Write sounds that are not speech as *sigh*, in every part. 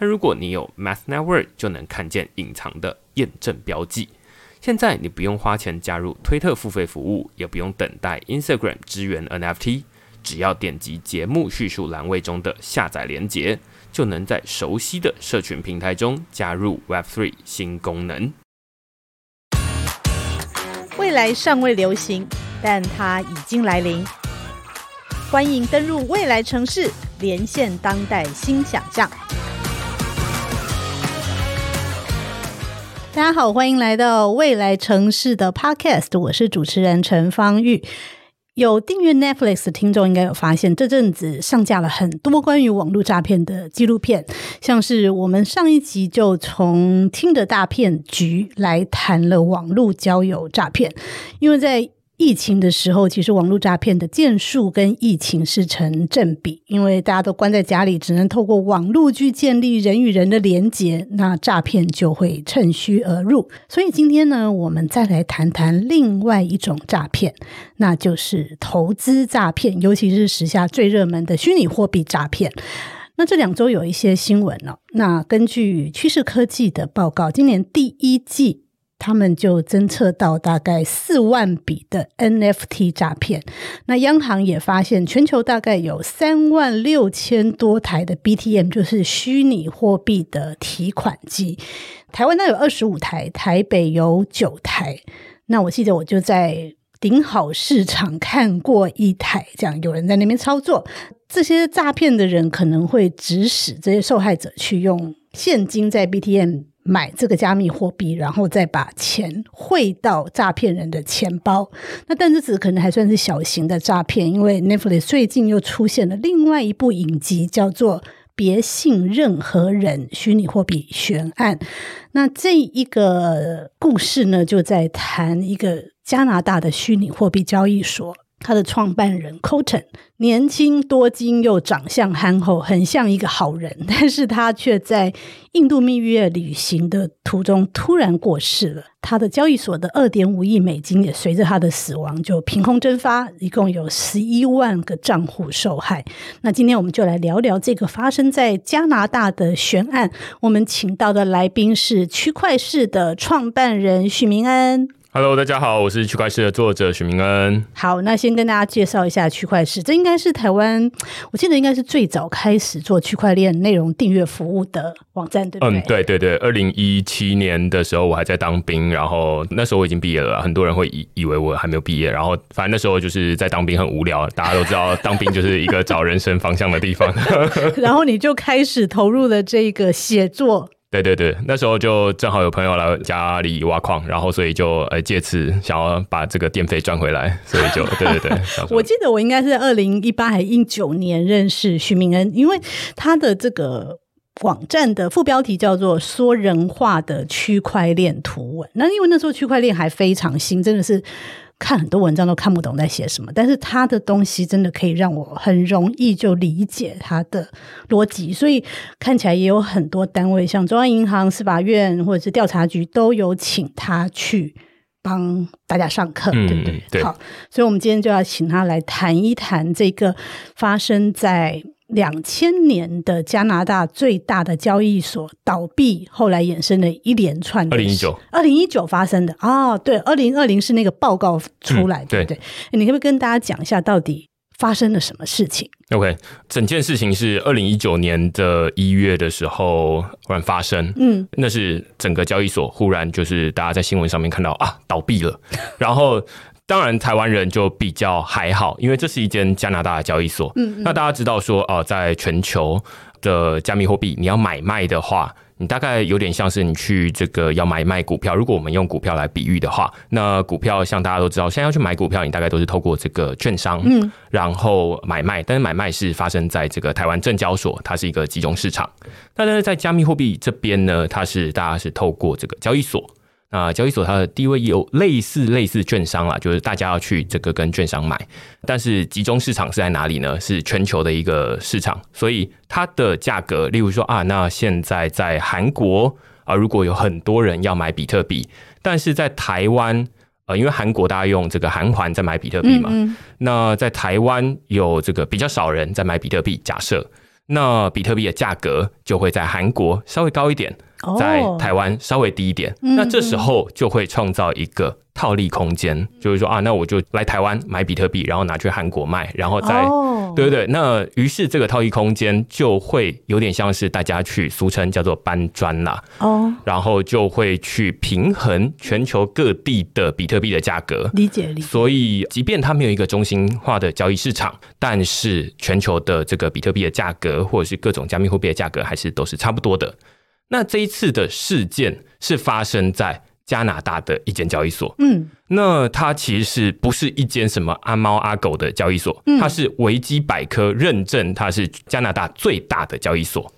但如果你有 Math Network，就能看见隐藏的验证标记。现在你不用花钱加入推特付费服务，也不用等待 Instagram 支援 NFT，只要点击节目叙述栏位中的下载连接，就能在熟悉的社群平台中加入 Web3 新功能。未来尚未流行，但它已经来临。欢迎登入未来城市，连线当代新想象。大家好，欢迎来到未来城市的 Podcast，我是主持人陈芳玉。有订阅 Netflix 的听众应该有发现，这阵子上架了很多关于网络诈骗的纪录片，像是我们上一集就从听的大骗局来谈了网络交友诈骗，因为在疫情的时候，其实网络诈骗的件数跟疫情是成正比，因为大家都关在家里，只能透过网络去建立人与人的连结，那诈骗就会趁虚而入。所以今天呢，我们再来谈谈另外一种诈骗，那就是投资诈骗，尤其是时下最热门的虚拟货币诈骗。那这两周有一些新闻哦，那根据趋势科技的报告，今年第一季。他们就侦测到大概四万笔的 NFT 诈骗，那央行也发现全球大概有三万六千多台的 BTM，就是虚拟货币的提款机。台湾那有二十五台，台北有九台。那我记得我就在顶好市场看过一台，这样有人在那边操作。这些诈骗的人可能会指使这些受害者去用现金在 BTM。买这个加密货币，然后再把钱汇到诈骗人的钱包。那但这只可能还算是小型的诈骗，因为 Netflix 最近又出现了另外一部影集，叫做《别信任何人：虚拟货币悬案》。那这一个故事呢，就在谈一个加拿大的虚拟货币交易所。他的创办人 Cotton 年轻多金又长相憨厚，很像一个好人，*laughs* 但是他却在印度蜜月旅行的途中突然过世了。他的交易所的二点五亿美金也随着他的死亡就凭空蒸发，一共有十一万个账户受害。那今天我们就来聊聊这个发生在加拿大的悬案。我们请到的来宾是区块市的创办人许明恩。Hello，大家好，我是区块市的作者许明恩。好，那先跟大家介绍一下区块市，这应该是台湾，我记得应该是最早开始做区块链内容订阅服务的网站，对不对？嗯，对对对。二零一七年的时候，我还在当兵，然后那时候我已经毕业了，很多人会以以为我还没有毕业，然后反正那时候就是在当兵很无聊，大家都知道当兵就是一个找人生方向的地方，*laughs* *laughs* 然后你就开始投入了这个写作。对对对，那时候就正好有朋友来家里挖矿，然后所以就呃借此想要把这个电费赚回来，*laughs* 所以就对对对。我记得我应该是二零一八还一九年认识徐明恩，因为他的这个网站的副标题叫做“说人话的区块链图文”，那因为那时候区块链还非常新，真的是。看很多文章都看不懂在写什么，但是他的东西真的可以让我很容易就理解他的逻辑，所以看起来也有很多单位，像中央银行、司法院或者是调查局都有请他去帮大家上课，对不对？好，所以我们今天就要请他来谈一谈这个发生在。两千年的加拿大最大的交易所倒闭，后来衍生了一连串。二零一九，二零一九发生的哦，对，二零二零是那个报告出来，对对。你可不可以跟大家讲一下，到底发生了什么事情？OK，整件事情是二零一九年的一月的时候忽然发生，嗯，那是整个交易所忽然就是大家在新闻上面看到啊倒闭了，然后。当然，台湾人就比较还好，因为这是一间加拿大的交易所。嗯，那大家知道说，哦，在全球的加密货币，你要买卖的话，你大概有点像是你去这个要买卖股票。如果我们用股票来比喻的话，那股票像大家都知道，现在要去买股票，你大概都是透过这个券商，嗯，然后买卖。但是买卖是发生在这个台湾证交所，它是一个集中市场。但是在加密货币这边呢，它是大家是透过这个交易所。那交易所它的地位有类似类似券商啦，就是大家要去这个跟券商买，但是集中市场是在哪里呢？是全球的一个市场，所以它的价格，例如说啊，那现在在韩国啊，如果有很多人要买比特币，但是在台湾，呃，因为韩国大家用这个韩环在买比特币嘛，那在台湾有这个比较少人在买比特币，假设那比特币的价格就会在韩国稍微高一点。在台湾稍微低一点，那这时候就会创造一个套利空间，就是说啊，那我就来台湾买比特币，然后拿去韩国卖，然后再对不对？那于是这个套利空间就会有点像是大家去俗称叫做搬砖啦，哦，然后就会去平衡全球各地的比特币的价格，理解理解。所以，即便它没有一个中心化的交易市场，但是全球的这个比特币的价格或者是各种加密货币的价格，还是都是差不多的。那这一次的事件是发生在加拿大的一间交易所，嗯，那它其实是不是一间什么阿猫阿狗的交易所？它是维基百科认证，它是加拿大最大的交易所。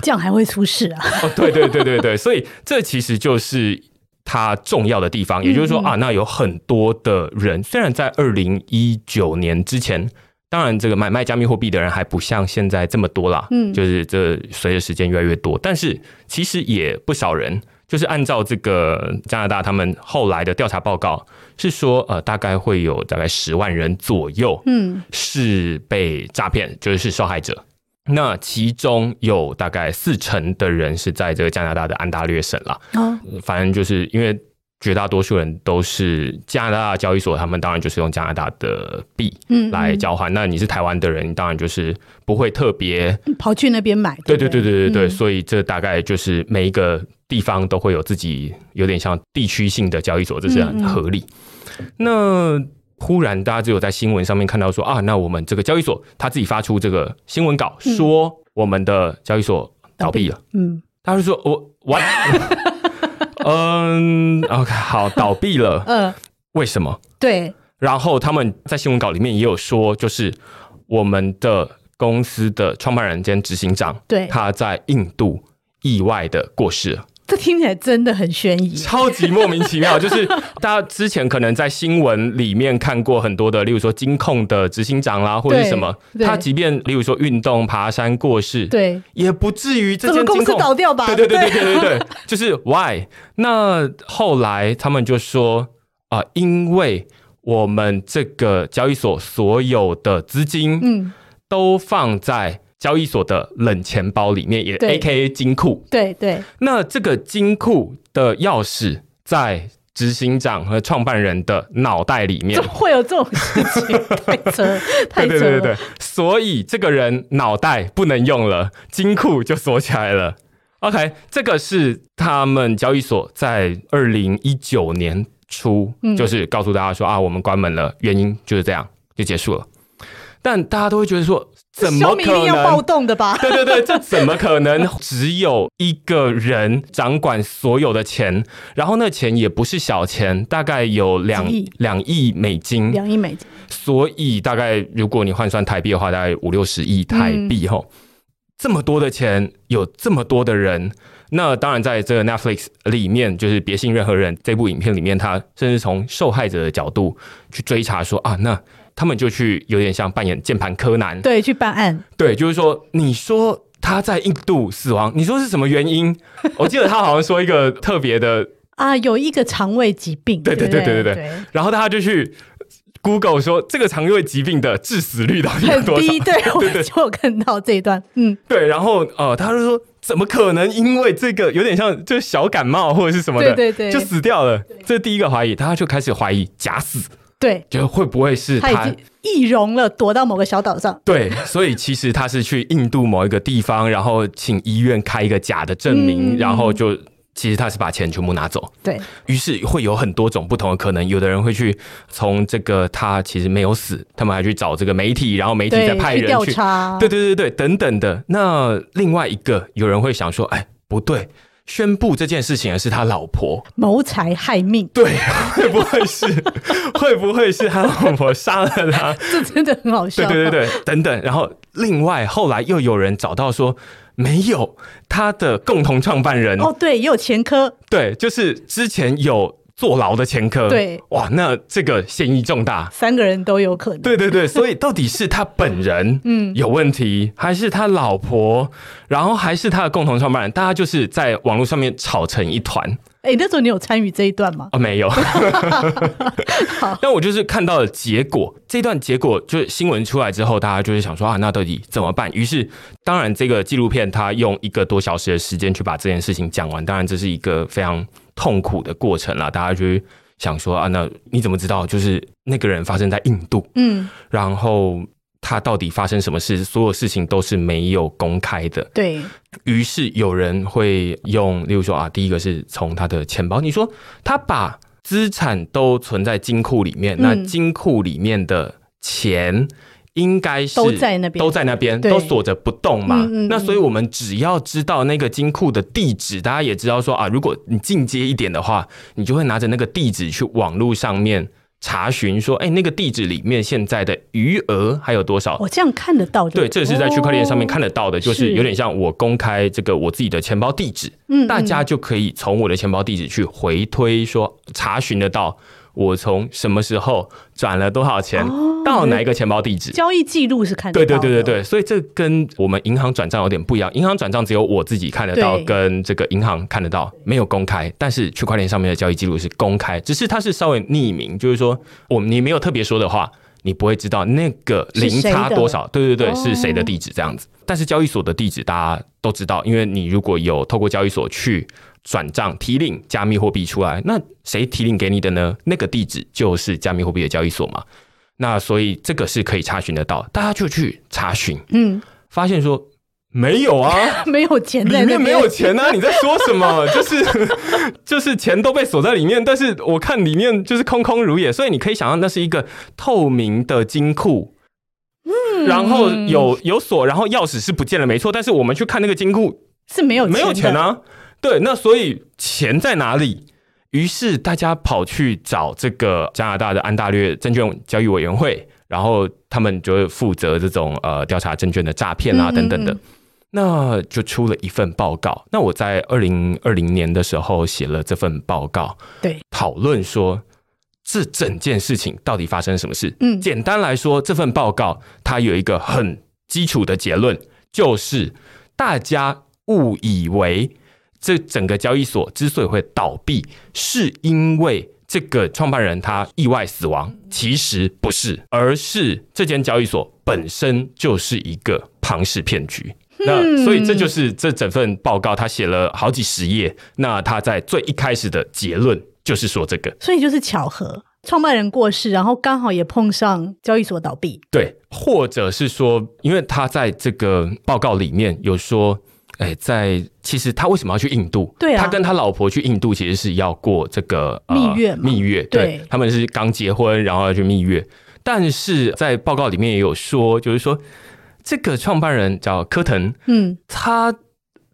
这样还会出事啊？哦，对对对对对，*laughs* 所以这其实就是它重要的地方。也就是说啊，那有很多的人，虽然在二零一九年之前。当然，这个买卖加密货币的人还不像现在这么多啦。嗯，就是这随着时间越来越多，但是其实也不少人，就是按照这个加拿大他们后来的调查报告是说，呃，大概会有大概十万人左右，嗯，是被诈骗，就是是受害者。那其中有大概四成的人是在这个加拿大的安大略省啦。哦，反正就是因为。绝大多数人都是加拿大交易所，他们当然就是用加拿大的币来交换。那你是台湾的人，当然就是不会特别跑去那边买。对对对对对对，所以这大概就是每一个地方都会有自己有点像地区性的交易所，这是很合理。那忽然大家只有在新闻上面看到说啊，那我们这个交易所他自己发出这个新闻稿，说我们的交易所倒闭了。嗯，他就说我完。嗯，OK，好，倒闭了。嗯，为什么？对。然后他们在新闻稿里面也有说，就是我们的公司的创办人兼执行长，对，他在印度意外的过世了。这听起来真的很悬疑，超级莫名其妙。就是大家之前可能在新闻里面看过很多的，例如说金控的执行长啦，或者什么，他即便例如说运动、爬山过世，对，也不至于这间公司倒掉吧？对对对对对对对，就是 why？那后来他们就说啊，因为我们这个交易所所有的资金，嗯，都放在。交易所的冷钱包里面也 A K A 金库，对对。那这个金库的钥匙在执行长和创办人的脑袋里面，会有这种事情？太扯，*laughs* 太扯。对对对所以这个人脑袋不能用了，金库就锁起来了。OK，这个是他们交易所在二零一九年初，就是告诉大家说啊，我们关门了，原因就是这样，就结束了。但大家都会觉得说。怎么可能要暴动的吧？*laughs* 对对对，这怎么可能？只有一个人掌管所有的钱，然后那钱也不是小钱，大概有两两亿美金，两亿美金。所以大概如果你换算台币的话，大概五六十亿台币。吼，这么多的钱，有这么多的人，那当然在这个 Netflix 里面，就是别信任何人这部影片里面，他甚至从受害者的角度去追查，说啊，那。他们就去有点像扮演键盘柯南，对，去办案。对，就是说，你说他在印度死亡，你说是什么原因？*laughs* 我记得他好像说一个特别的啊，有一个肠胃疾病。对对对对对对。然后他就去 Google 说，这个肠胃疾病的致死率到底有多低？*laughs* 对，我就看到这一段。嗯，对。然后呃，他就说，怎么可能因为这个有点像就是小感冒或者是什么的，对对，就死掉了？这是第一个怀疑，他就开始怀疑假死。对，就会不会是他易容了，躲到某个小岛上？对，所以其实他是去印度某一个地方，然后请医院开一个假的证明，然后就其实他是把钱全部拿走。对于是会有很多种不同的可能，有的人会去从这个他其实没有死，他们还去找这个媒体，然后媒体再派人去调查，对对对对等等的。那另外一个有人会想说，哎。不对，宣布这件事情的是他老婆。谋财害命，对，*laughs* 会不会是？*laughs* 会不会是他老婆杀了他？*laughs* 这真的很好笑。对对对对，等等。然后另外后来又有人找到说，没有他的共同创办人哦，对，也有前科，对，就是之前有坐牢的前科。对，哇，那这个嫌疑重大，三个人都有可能。对对对，所以到底是他本人嗯有问题，还是他老婆，然后还是他的共同创办人？大家就是在网络上面吵成一团。哎，那时候你有参与这一段吗？哦，没有。*laughs* 但我就是看到了结果，这段结果就是新闻出来之后，大家就是想说啊，那到底怎么办？于是，当然这个纪录片它用一个多小时的时间去把这件事情讲完，当然这是一个非常痛苦的过程啦。大家就想说啊，那你怎么知道就是那个人发生在印度？嗯，然后。他到底发生什么事？所有事情都是没有公开的。对于是有人会用，例如说啊，第一个是从他的钱包。你说他把资产都存在金库里面，那金库里面的钱应该是都在那边，都在那边，都锁着不动嘛。那所以我们只要知道那个金库的地址，大家也知道说啊，如果你进阶一点的话，你就会拿着那个地址去网络上面。查询说，哎，那个地址里面现在的余额还有多少？我这样看得到，对，这是在区块链上面看得到的，就是有点像我公开这个我自己的钱包地址，嗯，大家就可以从我的钱包地址去回推，说查询得到。我从什么时候转了多少钱到哪一个钱包地址？交易记录是看对对对对对，所以这跟我们银行转账有点不一样。银行转账只有我自己看得到，跟这个银行看得到，没有公开。但是区块链上面的交易记录是公开，只是它是稍微匿名，就是说我你没有特别说的话，你不会知道那个零差多少。对对对，是谁的地址这样子？但是交易所的地址大家都知道，因为你如果有透过交易所去。转账提领加密货币出来，那谁提领给你的呢？那个地址就是加密货币的交易所嘛。那所以这个是可以查询得到，大家就去查询，嗯，发现说没有啊，*laughs* 没有钱，里面没有钱啊！你在说什么？就是 *laughs* 就是钱都被锁在里面，但是我看里面就是空空如也，所以你可以想象那是一个透明的金库，嗯，然后有有锁，然后钥匙是不见了，没错。但是我们去看那个金库是没有没有钱啊。对，那所以钱在哪里？于是大家跑去找这个加拿大的安大略证券交易委员会，然后他们就负责这种呃调查证券的诈骗啊等等的，那就出了一份报告。那我在二零二零年的时候写了这份报告，对，讨论说这整件事情到底发生什么事。嗯，简单来说，这份报告它有一个很基础的结论，就是大家误以为。这整个交易所之所以会倒闭，是因为这个创办人他意外死亡，其实不是，而是这间交易所本身就是一个庞氏骗局。那所以这就是这整份报告，他写了好几十页。那他在最一开始的结论就是说这个，所以就是巧合，创办人过世，然后刚好也碰上交易所倒闭。对，或者是说，因为他在这个报告里面有说。哎，在其实他为什么要去印度？对啊，他跟他老婆去印度其实是要过这个蜜月，蜜月。对，他们是刚结婚，然后要去蜜月。但是在报告里面也有说，就是说这个创办人叫科腾，嗯，他。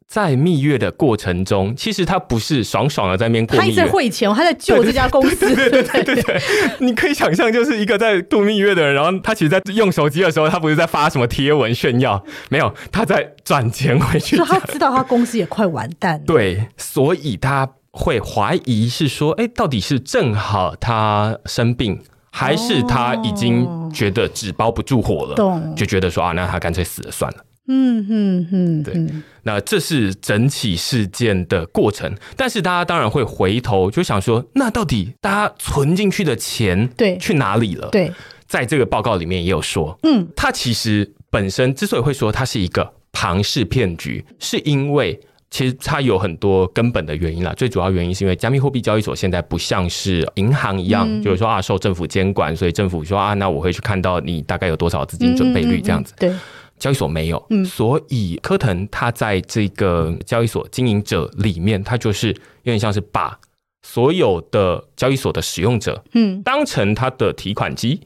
在蜜月的过程中，其实他不是爽爽的在那边过蜜月，他在汇钱，他在救这家公司。对对对对对，*laughs* 你可以想象，就是一个在度蜜月的人，然后他其实，在用手机的时候，他不是在发什么贴文炫耀，没有，他在转钱回去。他知道他公司也快完蛋。对，所以他会怀疑是说，哎，到底是正好他生病，还是他已经觉得纸包不住火了，就觉得说啊，那他干脆死了算了。嗯嗯嗯，对，那这是整起事件的过程，但是大家当然会回头就想说，那到底大家存进去的钱对去哪里了？对，在这个报告里面也有说，嗯，它其实本身之所以会说它是一个庞氏骗局，是因为其实它有很多根本的原因啦。最主要原因是因为加密货币交易所现在不像是银行一样，就是说啊受政府监管，所以政府说啊，那我会去看到你大概有多少资金准备率这样子。对。交易所没有，嗯，所以科腾他在这个交易所经营者里面，他就是有点像是把所有的交易所的使用者，嗯，当成他的提款机。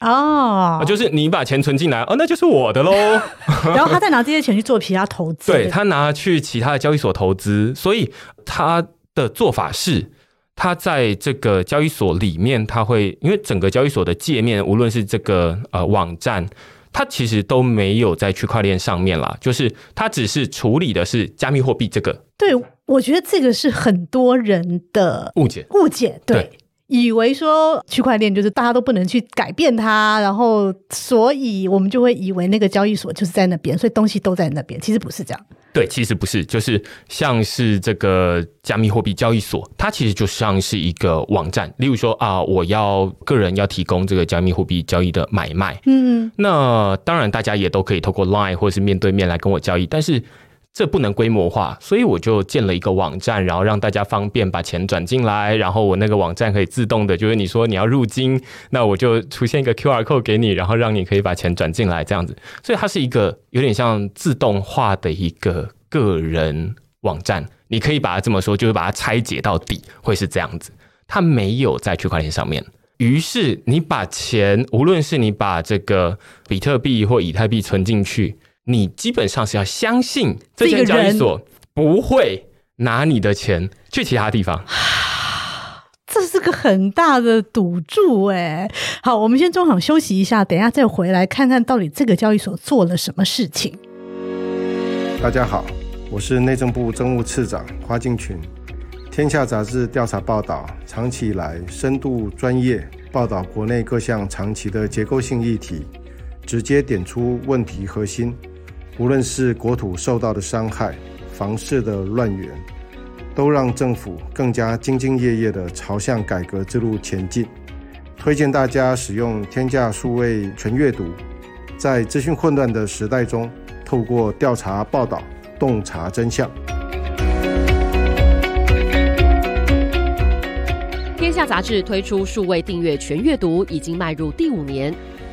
哦。啊，，就是你把钱存进来，哦，那就是我的喽。*laughs* 然后他再拿这些钱去做其他投资，*laughs* 对他拿去其他的交易所投资，所以他的做法是，他在这个交易所里面，他会因为整个交易所的界面，无论是这个呃网站。它其实都没有在区块链上面啦，就是它只是处理的是加密货币这个对，我觉得这个是很多人的误解。误解，对。对以为说区块链就是大家都不能去改变它，然后所以我们就会以为那个交易所就是在那边，所以东西都在那边。其实不是这样，对，其实不是，就是像是这个加密货币交易所，它其实就像是一个网站。例如说啊，我要个人要提供这个加密货币交易的买卖，嗯，那当然大家也都可以透过 Line 或是面对面来跟我交易，但是这不能规模化，所以我就建了一个网站，然后让大家方便把钱转进来，然后我那个网站可以自动的，就是你说你要入金，那我就出现一个 QR code 给你，然后让你可以把钱转进来这样子，所以它是一个有点像自动化的一个个人网站，你可以把它这么说，就是把它拆解到底会是这样子，它没有在区块链上面。于是你把钱，无论是你把这个比特币或以太币存进去，你基本上是要相信这间交易所不会拿你的钱去其他地方。*sighs* 这是个很大的赌注哎。好，我们先中场休息一下，等一下再回来看看到底这个交易所做了什么事情。大家好，我是内政部政务次长花敬群。天下杂志调查报道，长期以来深度专业报道国内各项长期的结构性议题，直接点出问题核心。无论是国土受到的伤害、房市的乱源，都让政府更加兢兢业业地朝向改革之路前进。推荐大家使用天价数位全阅读，在资讯混乱的时代中，透过调查报道，洞察真相。天下杂志推出数位订阅全阅读，已经迈入第五年。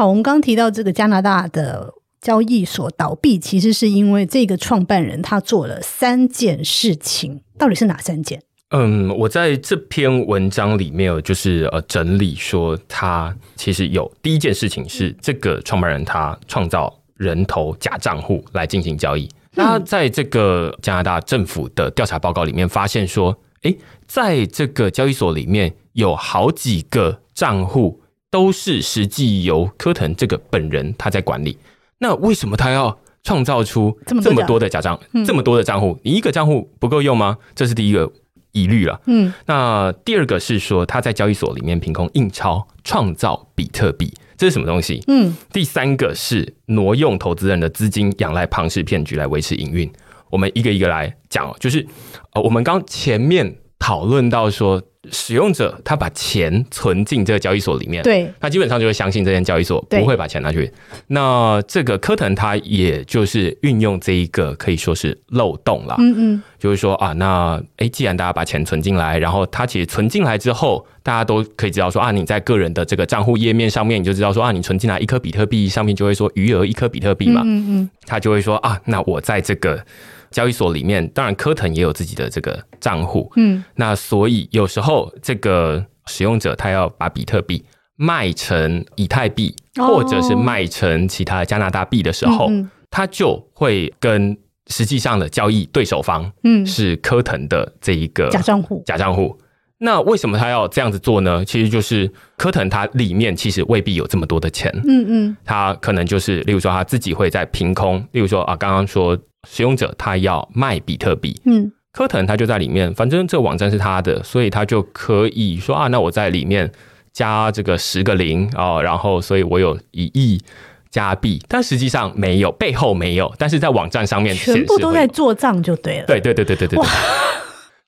好，我们刚刚提到这个加拿大的交易所倒闭，其实是因为这个创办人他做了三件事情，到底是哪三件？嗯，我在这篇文章里面就是呃整理说，他其实有第一件事情是这个创办人他创造人头假账户来进行交易。那在这个加拿大政府的调查报告里面发现说，诶，在这个交易所里面有好几个账户都是实际由科腾这个本人他在管理。那为什么他要创造出这么多的假账嗯，这么多的账户？你一个账户不够用吗？这是第一个疑虑了。嗯，那第二个是说他在交易所里面凭空印钞创造比特币，这是什么东西？嗯，第三个是挪用投资人的资金，仰赖庞氏骗局来维持营运。我们一个一个来讲哦，就是呃，我们刚前面讨论到说，使用者他把钱存进这个交易所里面，对，他基本上就会相信这间交易所不会把钱拿去。那这个科腾他也就是运用这一个可以说是漏洞啦，嗯嗯，就是说啊，那诶，既然大家把钱存进来，然后他其实存进来之后，大家都可以知道说啊，你在个人的这个账户页面上面，你就知道说啊，你存进来一颗比特币，上面就会说余额一颗比特币嘛，嗯嗯。他就会说啊，那我在这个交易所里面，当然科腾也有自己的这个账户，嗯。那所以有时候这个使用者他要把比特币卖成以太币，哦。或者是卖成其他加拿大币的时候，他就会跟实际上的交易对手方嗯，是科腾的这一个假账户，假账户。那为什么他要这样子做呢？其实就是科腾它里面其实未必有这么多的钱，嗯嗯。他可能就是例如说他自己会在凭空，例如说啊，刚刚说使用者他要卖比特币，嗯。科腾他就在里面，反正这个网站是他的，所以他就可以说啊，那我在里面加这个十个零哦，然后所以我有一亿加币，但实际上没有，背后没有，但是在网站上面全部都在做账就对了。对对对对对对对。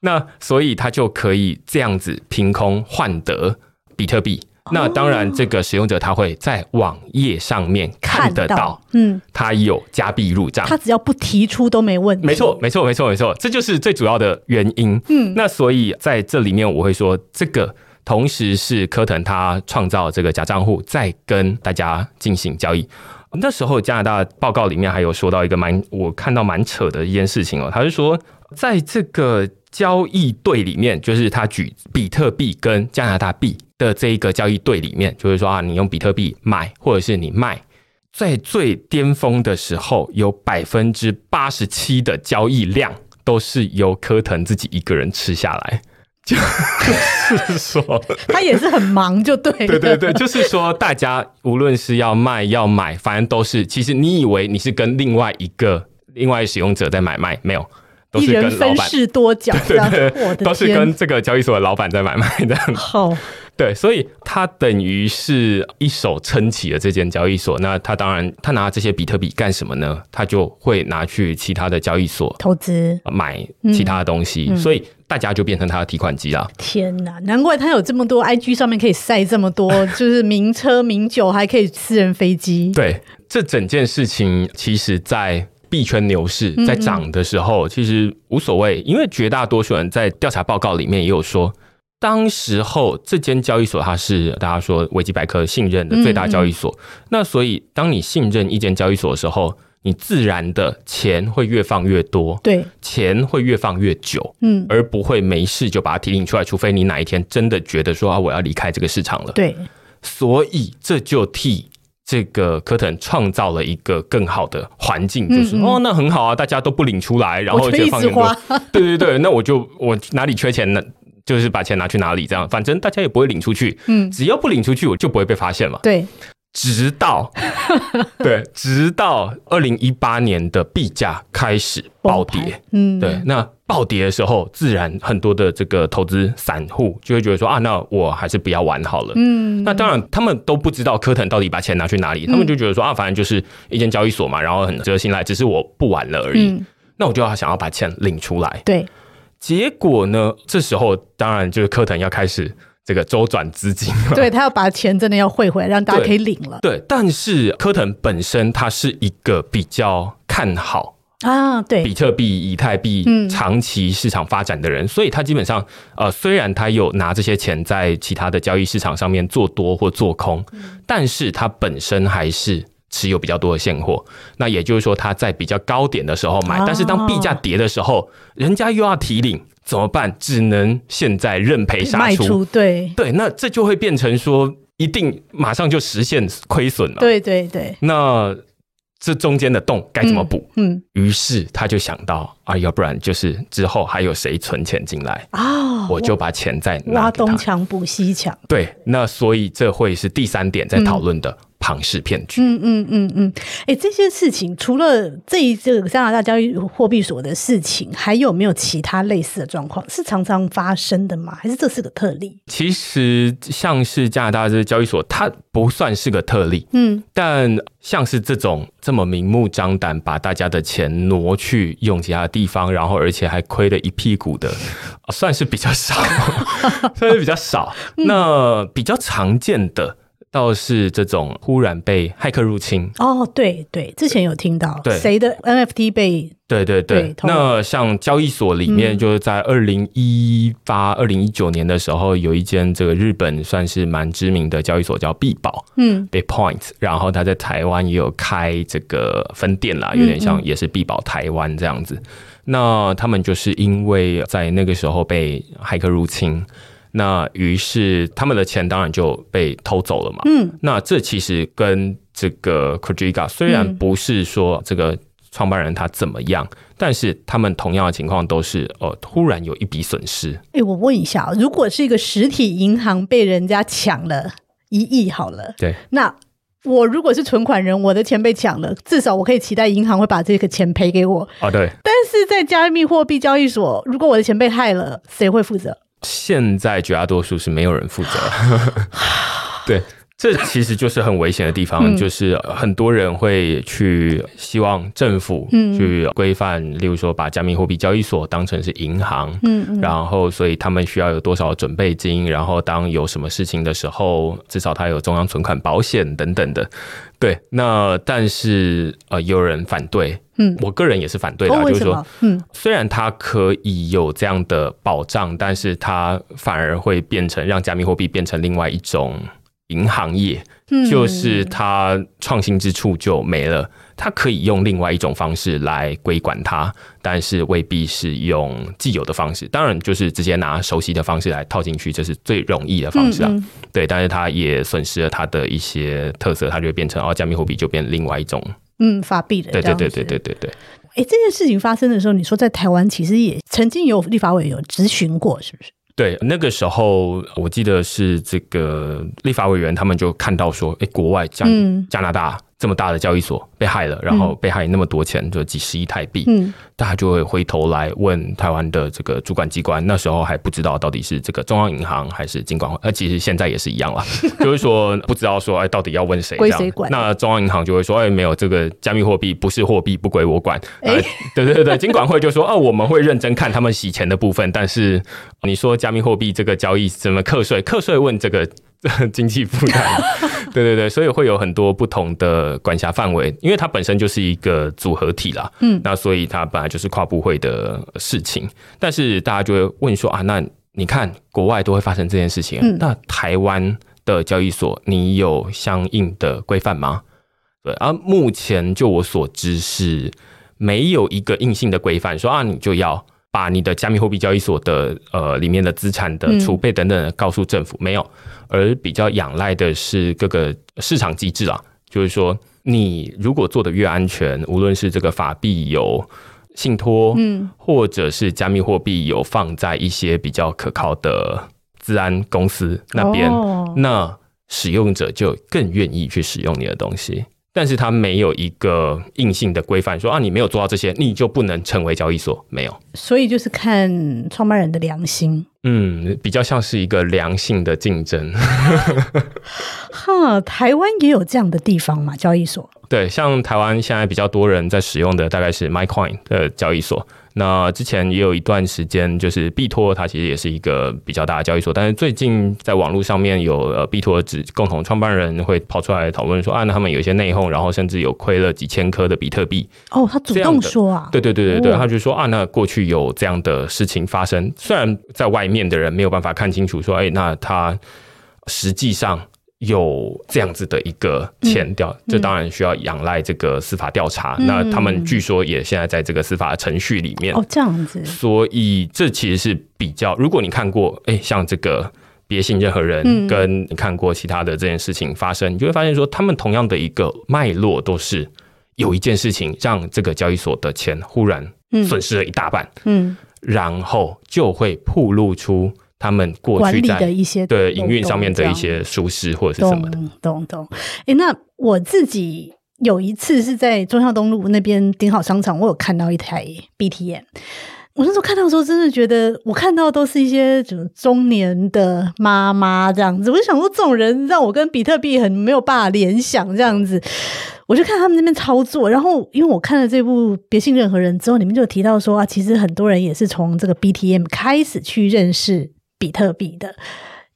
那所以他就可以这样子凭空换得比特币，那当然，这个使用者他会在网页上面看得到，嗯，他有加币入账。他只要不提出都没问题。没错，没错，没错，没错，这就是最主要的原因。嗯，那所以在这里面，我会说，这个同时是科腾他创造这个假账户，在跟大家进行交易。那时候加拿大报告里面还有说到一个蛮我看到蛮扯的一件事情哦，他是说在这个交易对里面，就是他举比特币跟加拿大币的这一个交易对里面，就是说啊，你用比特币买或者是你卖，在最巅峰的时候，有百分之八十七的交易量都是由科腾自己一个人吃下来。*laughs* 就是说，他也是很忙，就对。对对对，就是说，大家无论是要卖要买，反正都是，其实你以为你是跟另外一个另外使用者在买卖，没有，都是跟老板多角，对对对，都是跟这个交易所的老板在买卖的。好。对，所以他等于是一手撑起了这间交易所。那他当然，他拿这些比特币干什么呢？他就会拿去其他的交易所投资，买其他的东西。所以大家就变成他的提款机了。天哪，难怪他有这么多 IG 上面可以晒这么多，*laughs* 就是名车名酒，还可以私人飞机。对，这整件事情，其实在币圈牛市在涨的时候，其实无所谓，因为绝大多数人在调查报告里面也有说。当时候，这间交易所它是大家说维基百科信任的最大交易所。那所以，当你信任一间交易所的时候，你自然的钱会越放越多，对，钱会越放越久，嗯，而不会没事就把它提领出来，除非你哪一天真的觉得说啊，我要离开这个市场了。对，所以这就替这个科腾创造了一个更好的环境，就是哦，那很好啊，大家都不领出来，然后就放更多，*laughs* 对对对，那我就我哪里缺钱呢？就是把钱拿去哪里，这样反正大家也不会领出去。嗯，只要不领出去，我就不会被发现嘛。对，直到 *laughs* 对，直到二零一八年的币价开始暴跌。嗯，对，那暴跌的时候，自然很多的这个投资散户就会觉得说啊，那我还是不要玩好了。嗯，那当然他们都不知道科腾到底把钱拿去哪里，他们就觉得说啊，反正就是一间交易所嘛，然后很值得信赖，只是我不玩了而已。那我就要想要把钱领出来。对。结果呢？这时候当然就是科腾要开始这个周转资金了。对他要把钱真的要汇回来，让大家可以领了。对，但是科腾本身他是一个比较看好啊，对比特币、以太币长期市场发展的人，所以他基本上呃，虽然他有拿这些钱在其他的交易市场上面做多或做空，但是他本身还是。持有比较多的现货，那也就是说他在比较高点的时候买，但是当币价跌的时候，人家又要提领，怎么办？只能现在认赔杀出。对对，那这就会变成说，一定马上就实现亏损了。对对对，那这中间的洞该怎么补？嗯，于是他就想到啊，要不然就是之后还有谁存钱进来啊，我就把钱再挖东墙补西墙。对，那所以这会是第三点在讨论的。庞氏骗局。嗯嗯嗯嗯，哎，这些事情除了这一这个加拿大交易货币所的事情，还有没有其他类似的状况是常常发生的吗？还是这是个特例？其实像是加拿大这交易所，它不算是个特例。嗯，但像是这种这么明目张胆把大家的钱挪去用其他地方，然后而且还亏了一屁股的，算是比较少，算是比较少。*laughs* 那比较常见的。倒是这种忽然被骇客入侵。哦，对对，之前有听到谁的 NFT 被对对对，那像交易所里面，就是在二零一八、二零一九年的时候，有一间这个日本算是蛮知名的交易所叫必宝，嗯，Bitpoint，然后他在台湾也有开这个分店啦，有点像也是必宝台湾这样子。那他们就是因为在那个时候被骇客入侵。那于是他们的钱当然就被偷走了嘛。嗯，那这其实跟这个 k o j i g a 虽然不是说这个创办人他怎么样，但是他们同样的情况都是呃突然有一笔损失。哎，我问一下，如果是一个实体银行被人家抢了一亿，好了，对，那我如果是存款人，我的钱被抢了，至少我可以期待银行会把这个钱赔给我。啊，对。但是在加密货币交易所，如果我的钱被害了，谁会负责？现在绝大多数是没有人负责，*laughs* 对，这其实就是很危险的地方，嗯就是很多人会去希望政府嗯去规范，例如说把加密货币交易所当成是银行。嗯嗯，然后，所以他们需要有多少准备金？然后，当有什么事情的时候，至少他有中央存款保险等等的。对，那但是呃，有人反对，嗯我个人也是反对的哦，啊，就是说？嗯虽然它可以有这样的保障，但是它反而会变成让加密货币变成另外一种银行业，嗯，就是它创新之处就没了。它可以用另外一种方式来规管它，但是未必是用既有的方式。当然，就是直接拿熟悉的方式来套进去，这是最容易的方式啊。嗯嗯对，但是它也损失了它的一些特色，它就会变成哦，加密货币就变另外一种。嗯，法币的，对对对对对。对对。哎，这件事情发生的时候，你说在台湾其实也曾经有立法委有咨询过，是不是？对，那个时候我记得是这个立法委员，他们就看到说，哎，国外加、嗯。加拿大这么大的交易所被害了，然后被害那么多钱，就几十亿台币，嗯大家就会回头来问台湾的这个主管机关，那时候还不知道到底是这个中央银行还是金管会，呃，其实现在也是一样啦，*laughs* 就是说不知道说，哎，到底要问谁这样归谁管那中央银行就会说，哎，没有这个加密货币不是货币，不归我管。哎呃，对对对对，金管会就说，哦，我们会认真看他们洗钱的部分，但是你说加密货币这个交易怎么课税？课税问这个。*laughs* 经济负担，*laughs* 对对对，所以会有很多不同的管辖范围，因为它本身就是一个组合体啦，嗯。那所以它本来就是跨部会的事情，但是大家就会问说啊，那你看国外都会发生这件事情，嗯。那台湾的交易所你有相应的规范吗？对，而、目前就我所知是没有一个硬性的规范说啊，你就要把你的加密货币交易所的呃里面的资产的嗯。储备等等告诉政府，没有，而比较仰赖的是各个市场机制啊，就是说你如果做的越安全，无论是这个法币有信托，嗯。或者是加密货币有放在一些比较可靠的治安公司那边，哦。那使用者就更愿意去使用你的东西。但是它没有一个硬性的规范，说啊，你没有做到这些，你就不能成为交易所。没有，所以就是看创办人的良心。嗯，比较像是一个良性的竞争。哈，台湾也有这样的地方嘛？交易所。对，像台湾现在比较多人在使用的大概是 MyCoin 的交易所。那之前也有一段时间，就是币托，它其实也是一个比较大的交易所。但是最近在网络上面有呃币托指共同创办人会跑出来讨论说，啊，那他们有一些内讧，然后甚至有亏了几千颗的比特币。哦，他主动说啊，对对对对对，哦他就说啊，那过去有这样的事情发生，虽然在外面的人没有办法看清楚，说，哎，那他实际上有这样子的一个欠掉，这当然需要仰赖这个司法调查。嗯那他们据说也现在在这个司法程序里面，哦，这样子，所以这其实是比较，如果你看过，哎，像这个。别信任何人，嗯跟你看过其他的这件事情发生，你就会发现说，他们同样的一个脉络都是有一件事情让这个交易所的钱忽然嗯损失了一大半，嗯，然后就会曝露出他们过去在的一些对营运上面的一些舒适或者是什么的。懂懂懂。哎，那我自己有一次是在中孝东路那边顶好商场，我有看到一台 BTM。我那时候看到的时候，真的觉得我看到都是一些什么中年的妈妈这样子，我就想说，这种人让我跟比特币很没有办法联想这样子。我就看他们那边操作，然后因为我看了这部《别信任何人》之后，里面就提到说啊，其实很多人也是从这个 BTM 开始去认识比特币的。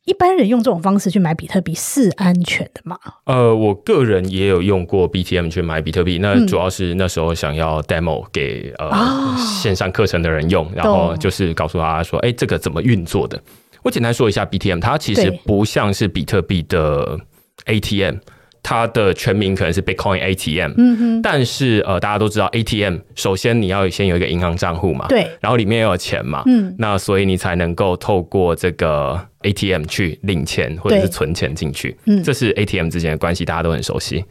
一般人用这种方式去买比特币是安全的吗？呃，我个人也有用过 BTM 去买比特币，那嗯主要是那时候想要 demo 给呃、哦线上课程的人用，然后就是告诉他说，哎、这个怎么运作的？我简单说一下 BTM，它其实不像是比特币的 ATM，它的全名可能是 Bitcoin ATM，、嗯哼，但是呃，大家都知道 ATM，首先你要先有一个银行账户嘛，对，然后里面要有钱嘛，嗯。那所以你才能够透过这个 ATM 去领钱或者是存钱进去，嗯。这是 ATM 之间的关系，大家都很熟悉。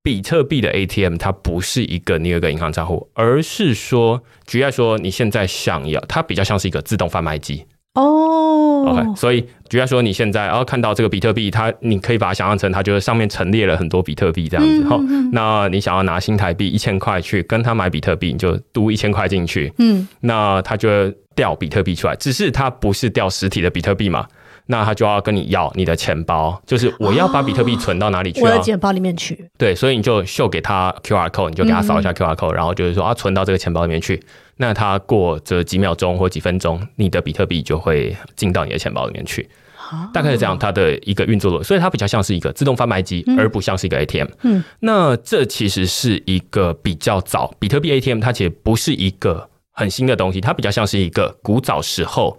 比特币的 ATM 它不是一个你有一个银行账户，而是说，举例来说，你现在想要，它比较像是一个自动贩卖机。哦 OK，所以举例说，你现在哦看到这个比特币，它你可以把它想象成它就是上面陈列了很多比特币这样子。嗯好、嗯。嗯那你想要拿新台币一千块去跟他买比特币，你就嘟一千块进去，嗯，那他就会调比特币出来，只是它不是掉实体的比特币嘛，那他就要跟你要你的钱包，就是我要把比特币存到哪里去啊？我的钱包里面去。对，所以你就秀给他 QR code，你就给他扫一下 QR code，、然后就是说啊，存到这个钱包里面去。那他过这几秒钟或几分钟，你的比特币就会进到你的钱包里面去。大概是这样，它的一个运作逻辑，所以它比较像是一个自动贩卖机，而不像是一个 ATM。嗯，那这其实是一个比较早，比特币 ATM 它其实不是一个很新的东西，它比较像是一个古早时候。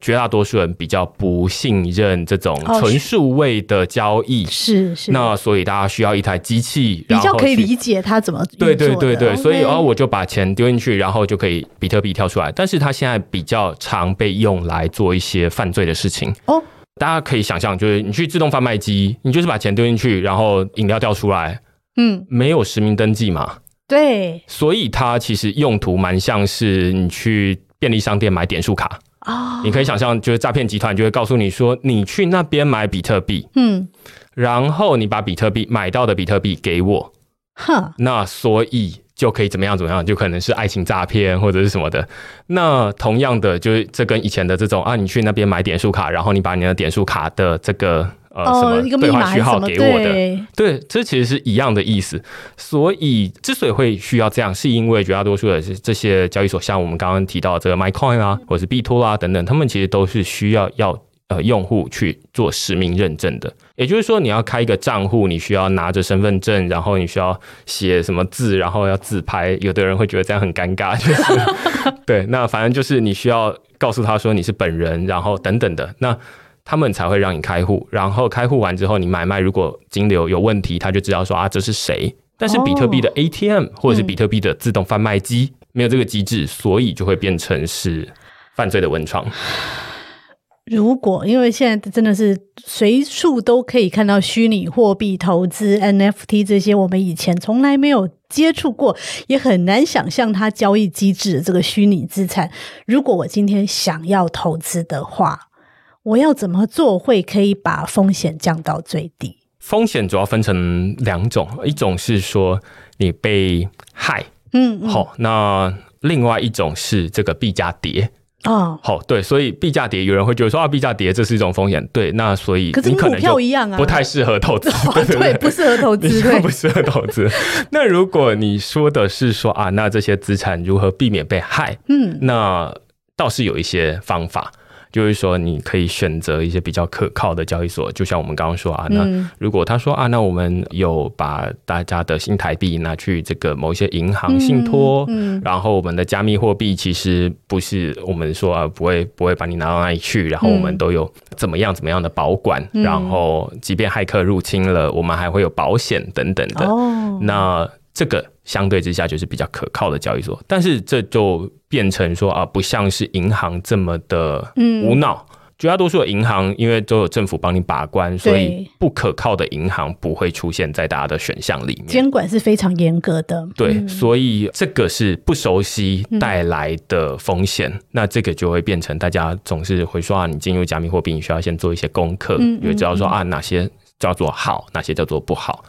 绝大多数人比较不信任这种哦纯数位的交易，是是，那所以大家需要一台机器，比较可以理解它怎么对对对对，所以哦，我就把钱丢进去，然后就可以比特币跳出来。但是它现在比较常被用来做一些犯罪的事情。哦，大家可以想象，就是你去自动贩卖机，你就是把钱丢进去，然后饮料掉出来，嗯，没有实名登记嘛，对。所以它其实用途蛮像是你去便利商店买点数卡。啊，你可以想象，就是诈骗集团就会告诉你说，你去那边买比特币，嗯，然后你把比特币买到的比特币给我，哼，那所以就可以怎么样怎么样，就可能是爱情诈骗或者是什么的。那同样的，就是这跟以前的这种啊，你去那边买点数卡，然后你把你的点数卡的这个呃、什哦，么一个密兑换序？号给我的，对，对，这其实是一样的意思。所以之所以会需要这样，是因为绝大多数的是这些交易所，像我们刚刚提到的这个 MyCoin 啊，或者是币托啊等等，他们其实都是需要要。呃，用户去做实名认证的，也就是说，你要开一个账户，你需要拿着身份证，然后你需要写什么字，然后要自拍。有的人会觉得这样很尴尬，就是 *laughs* 对。那反正就是你需要告诉他说你是本人，然后等等的，那他们才会让你开户。然后开户完之后，你买卖如果金流有问题，他就知道说啊这是谁。但是比特币的 ATM 或者是比特币的自动贩卖机、没有这个机制，所以就会变成是犯罪的温床。如果因为现在真的是随处都可以看到虚拟货币投资、NFT 这些，我们以前从来没有接触过，也很难想象它交易机制的这个虚拟资产。如果我今天想要投资的话，我要怎么做会可以把风险降到最低？风险主要分成两种，一种是说你被害，嗯，嗯好、那另外一种是这个币价跌。哦，好，对，所以币价跌，有人会觉得说啊，币价跌这是一种风险，对，那所以可是跟股你可能就票一样啊，不太适合投资，对对，不适合投资，对 *laughs* 不，适合投资。那如果你说的是说啊，那这些资产如何避免被害？嗯，那倒是有一些方法，就是说你可以选择一些比较可靠的交易所，就像我们刚刚说啊，那嗯。如果他说啊，那我们有把大家的新台币拿去这个某一些银行信托，嗯，然后我们的加密货币其实不是我们说啊，不会不会把你拿到那里去，然后我们都有怎么样怎么样的保管，嗯。然后即便骇客入侵了，我们还会有保险等等的。哦，那这个相对之下就是比较可靠的交易所，但是这就变成说啊，不像是银行这么的嗯无脑。绝大多数的银行，因为都有政府帮你把关，所以不可靠的银行不会出现在大家的选项里面。监管是非常严格的，对，嗯所以这个是不熟悉带来的风险。那这个就会变成大家总是会说啊，你进入加密货币，你需要先做一些功课，嗯你会知道说啊，哪些叫做好，哪些叫做不好。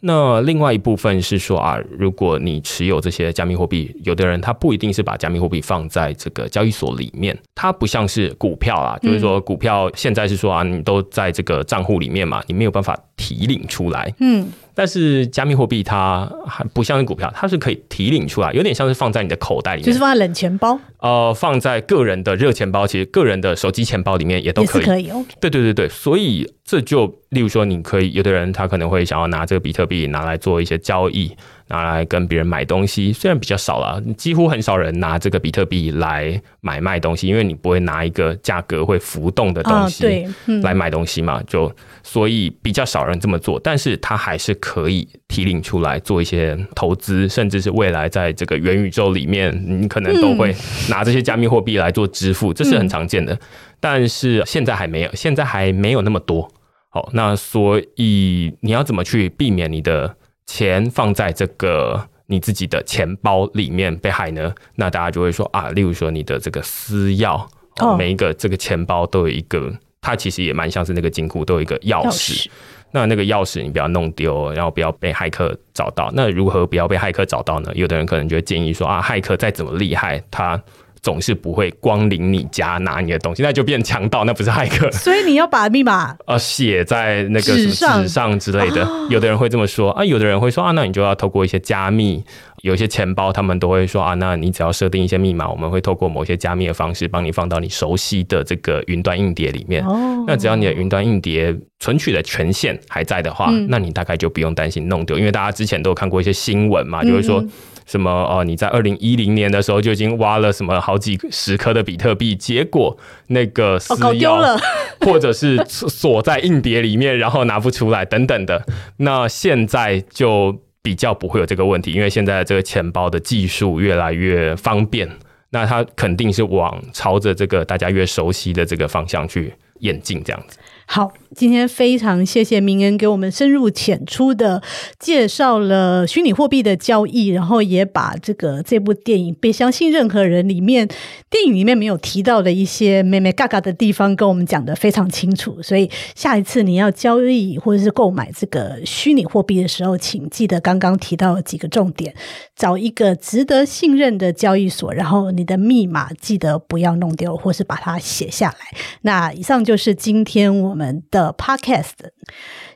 那另外一部分是说啊，如果你持有这些加密货币，有的人他不一定是把加密货币放在这个交易所里面，它不像是股票啊，就是说股票现在是说啊，你都在这个账户里面嘛，你没有办法提领出来。嗯，但是加密货币它还不像是股票，它是可以提领出来，有点像是放在你的口袋里面，就是放在冷钱包？呃放在个人的热钱包，其实个人的手机钱包里面也都可以。可以对对对对，所以这就例如说，你可以有的人他可能会想要拿这个比特币拿来做一些交易，拿来跟别人买东西，虽然比较少了，几乎很少人拿这个比特币来买卖东西，因为你不会拿一个价格会浮动的东啊，西。来买东西嘛，就所以比较少人这么做，但是它还是可以提领出来做一些投资，甚至是未来在这个元宇宙里面，你可能都会拿这些加密货币来做支付，这是很常见的。但是现在还没有，现在还没有那么多。好，那所以你要怎么去避免你的钱放在这个你自己的钱包里面被害呢？那大家就会说啊，例如说你的这个私钥，哦哦、每一个这个钱包都有一个，它其实也蛮像是那个金库都有一个钥。匙，那那个钥匙你不要弄丢，然后不要被骇客找到。那如何不要被骇客找到呢？有的人可能就会建议说啊，骇客再怎么厉害，他总是不会光临你家拿你的东西，那就变强盗，那不是骇客。*laughs* 所以你要把密码 *laughs* 呃写在那个什么纸上纸上之类的。*gasps* 有的人会这么说啊，有的人会说啊，那你就要透过一些加密。有一些钱包，他们都会说啊，那你只要设定一些密码，我们会透过某些加密的方式，帮你放到你熟悉的这个云端硬碟里面。哦那只要你的云端硬碟存取的权限还在的话，嗯那你大概就不用担心弄丢，因为大家之前都有看过一些新闻嘛，就会说嗯什么哦，你在二零一零年的时候就已经挖了什么好几十颗的比特币，结果那个私哦搞丢钥了 *laughs* 或者是锁在硬碟里面，然后拿不出来等等的。那现在就比较不会有这个问题，因为现在这个钱包的技术越来越方便，那它肯定是往朝着这个大家越熟悉的这个方向去眼镜，这样子。好，今天非常谢谢明恩给我们深入浅出的介绍了虚拟货币的交易，然后也把这个这部电影《别相信任何人》里面电影里面没有提到的一些美美嘎嘎的地方跟我们讲的非常清楚。所以下一次你要交易或者是购买这个虚拟货币的时候，请记得刚刚提到几个重点，找一个值得信任的交易所，然后你的密码记得不要弄丢，或是把它写下来。那以上就就是今天我们的 podcast。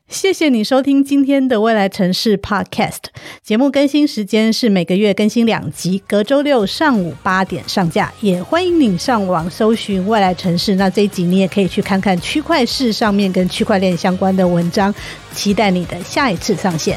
谢谢你收听今天的未来城市 Podcast 节目，更新时间是每个月更新两集，隔周六上午八点上架。也欢迎你上网搜寻未来城市，那这一集你也可以去看看区块市上面跟区块链相关的文章。期待你的下一次上线。